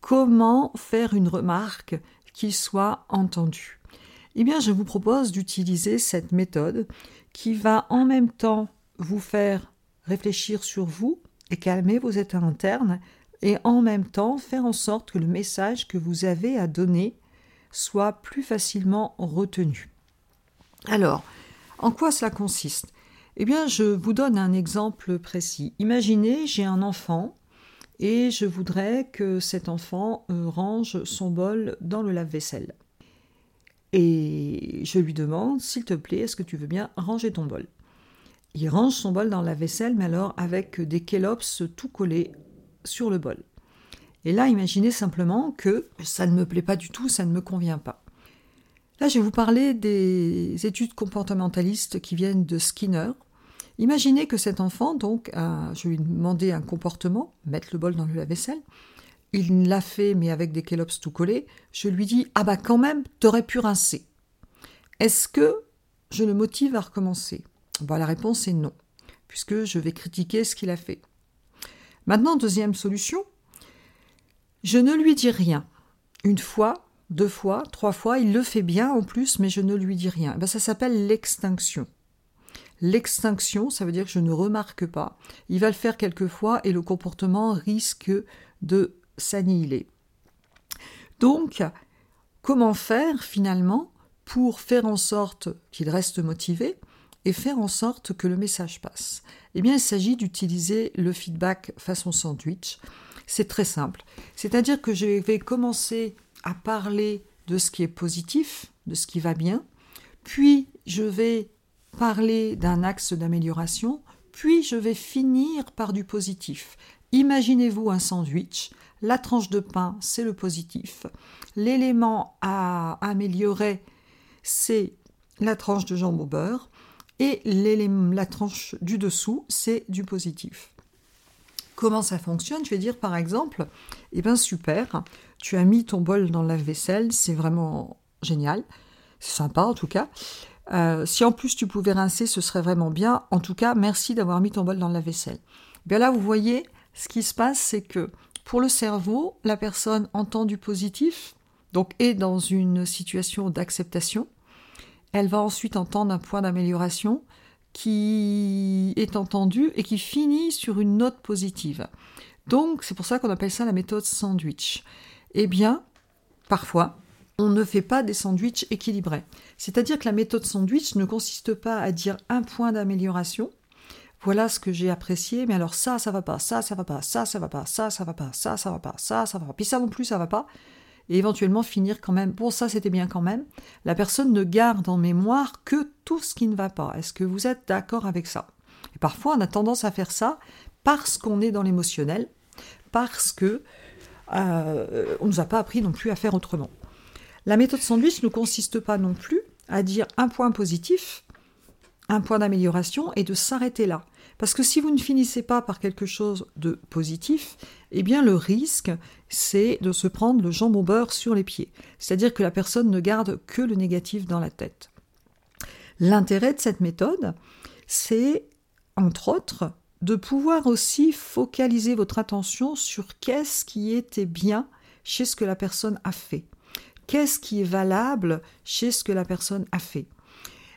Comment faire une remarque qui soit entendue Eh bien, je vous propose d'utiliser cette méthode qui va en même temps vous faire réfléchir sur vous et calmer vos états internes et en même temps faire en sorte que le message que vous avez à donner soit plus facilement retenu. Alors, en quoi cela consiste? Eh bien, je vous donne un exemple précis. Imaginez, j'ai un enfant et je voudrais que cet enfant euh, range son bol dans le lave-vaisselle. Et je lui demande, s'il te plaît, est-ce que tu veux bien ranger ton bol? Il range son bol dans la vaisselle, mais alors avec des kélops tout collés sur le bol. Et là, imaginez simplement que ça ne me plaît pas du tout, ça ne me convient pas. Là, je vais vous parler des études comportementalistes qui viennent de Skinner, Imaginez que cet enfant, donc, je lui ai demandé un comportement, mettre le bol dans le lave-vaisselle. Il l'a fait, mais avec des kélops tout collés. Je lui dis Ah bah quand même, t'aurais pu rincer. Est-ce que je le motive à recommencer? Bah, La réponse est non, puisque je vais critiquer ce qu'il a fait. Maintenant, deuxième solution, je ne lui dis rien. Une fois, deux fois, trois fois, il le fait bien en plus, mais je ne lui dis rien. Ben, ça s'appelle l'extinction. L'extinction, ça veut dire que je ne remarque pas. Il va le faire quelquefois et le comportement risque de s'annihiler. Donc, comment faire finalement pour faire en sorte qu'il reste motivé et faire en sorte que le message passe? Eh bien, il s'agit d'utiliser le feedback façon sandwich. C'est très simple. C'est-à-dire que je vais commencer à parler de ce qui est positif, de ce qui va bien, puis je vais parler d'un axe d'amélioration, puis je vais finir par du positif. Imaginez-vous un sandwich, la tranche de pain, c'est le positif. L'élément à améliorer, c'est la tranche de jambon au beurre. Et la tranche du dessous, c'est du positif. Comment ça fonctionne? Je vais dire par exemple, eh bien super, tu as mis ton bol dans la vaisselle c'est vraiment génial, c'est sympa en tout cas. Euh, si en plus tu pouvais rincer, ce serait vraiment bien. En tout cas, merci d'avoir mis ton bol dans la vaisselle. Bien là, vous voyez, ce qui se passe, c'est que pour le cerveau, la personne entend du positif, donc est dans une situation d'acceptation. Elle va ensuite entendre un point d'amélioration qui est entendu et qui finit sur une note positive. Donc, c'est pour ça qu'on appelle ça la méthode sandwich. Eh bien, parfois, on ne fait pas des sandwichs équilibrés. C'est-à-dire que la méthode sandwich ne consiste pas à dire un point d'amélioration. Voilà ce que j'ai apprécié, mais alors ça, ça va pas, ça, ça va pas, ça, ça va pas, ça, ça va pas, ça, ça va pas, ça, ça va pas, puis ça non plus, ça va pas, et éventuellement finir quand même, bon, ça c'était bien quand même. La personne ne garde en mémoire que tout ce qui ne va pas. Est-ce que vous êtes d'accord avec ça? Et parfois, on a tendance à faire ça parce qu'on est dans l'émotionnel, parce que euh, on nous a pas appris non plus à faire autrement. La méthode sandwich ne consiste pas non plus à dire un point positif, un point d'amélioration et de s'arrêter là. Parce que si vous ne finissez pas par quelque chose de positif, eh bien le risque, c'est de se prendre le jambon beurre sur les pieds. C'est-à-dire que la personne ne garde que le négatif dans la tête. L'intérêt de cette méthode, c'est, entre autres, de pouvoir aussi focaliser votre attention sur qu'est-ce qui était bien chez ce que la personne a fait qu'est-ce qui est valable chez ce que la personne a fait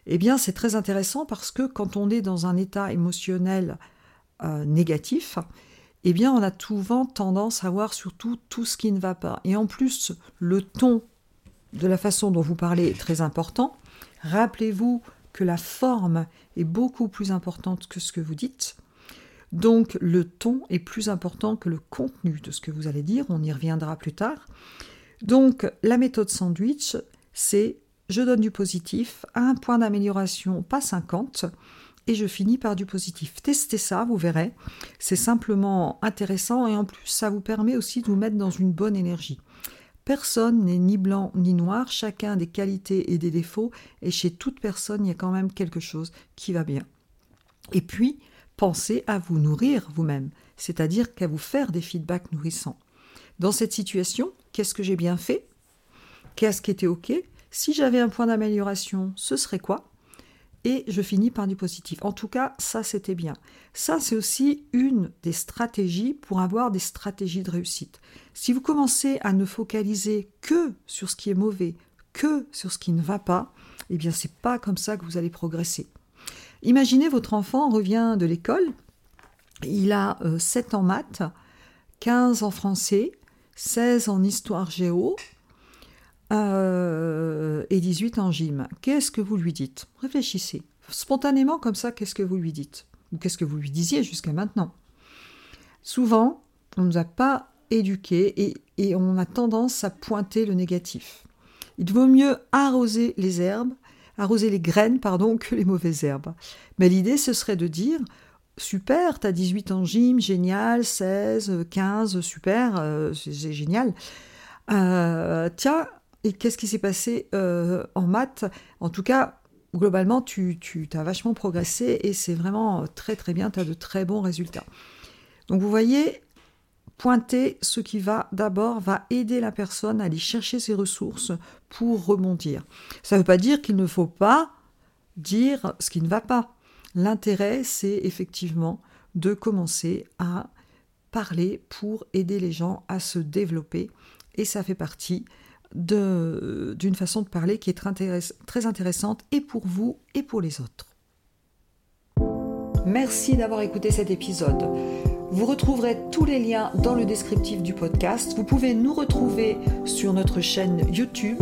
Eh bien, c'est très intéressant parce que quand on est dans un état émotionnel euh, négatif, eh bien, on a souvent tendance à voir surtout tout ce qui ne va pas. Et en plus, le ton de la façon dont vous parlez est très important. Rappelez-vous que la forme est beaucoup plus importante que ce que vous dites. Donc le ton est plus important que le contenu de ce que vous allez dire, on y reviendra plus tard. Donc la méthode sandwich, c'est je donne du positif un point d'amélioration, pas 50, et je finis par du positif. Testez ça, vous verrez. C'est simplement intéressant et en plus ça vous permet aussi de vous mettre dans une bonne énergie. Personne n'est ni blanc ni noir, chacun a des qualités et des défauts, et chez toute personne, il y a quand même quelque chose qui va bien. Et puis, pensez à vous nourrir vous-même, c'est-à-dire qu'à vous faire des feedbacks nourrissants. Dans cette situation, qu'est-ce que j'ai bien fait? Qu'est-ce qui était OK? Si j'avais un point d'amélioration, ce serait quoi? Et je finis par du positif. En tout cas, ça c'était bien. Ça c'est aussi une des stratégies pour avoir des stratégies de réussite. Si vous commencez à ne focaliser que sur ce qui est mauvais, que sur ce qui ne va pas, eh bien c'est pas comme ça que vous allez progresser. Imaginez votre enfant revient de l'école, il a 7 euh, en maths, 15 en français, 16 en histoire géo, euh, et 18 en gym. Qu'est-ce que vous lui dites? Réfléchissez. Spontanément, comme ça, qu'est-ce que vous lui dites? Ou qu'est-ce que vous lui disiez jusqu'à maintenant? Souvent, on ne nous a pas éduqués et, et on a tendance à pointer le négatif. Il vaut mieux arroser les herbes, arroser les graines, pardon, que les mauvaises herbes. Mais l'idée, ce serait de dire super, t'as 18 en gym, génial, 16, 15, super, euh, c'est génial. Euh, tiens, et qu'est-ce qui s'est passé euh, en maths? En tout cas, globalement, tu, tu as vachement progressé et c'est vraiment très très bien, tu as de très bons résultats. Donc vous voyez, pointer ce qui va d'abord va aider la personne à aller chercher ses ressources pour rebondir. Ça ne veut pas dire qu'il ne faut pas dire ce qui ne va pas. L'intérêt, c'est effectivement de commencer à parler pour aider les gens à se développer et ça fait partie d'une façon de parler qui est très intéressante et pour vous et pour les autres. Merci d'avoir écouté cet épisode. Vous retrouverez tous les liens dans le descriptif du podcast. Vous pouvez nous retrouver sur notre chaîne YouTube.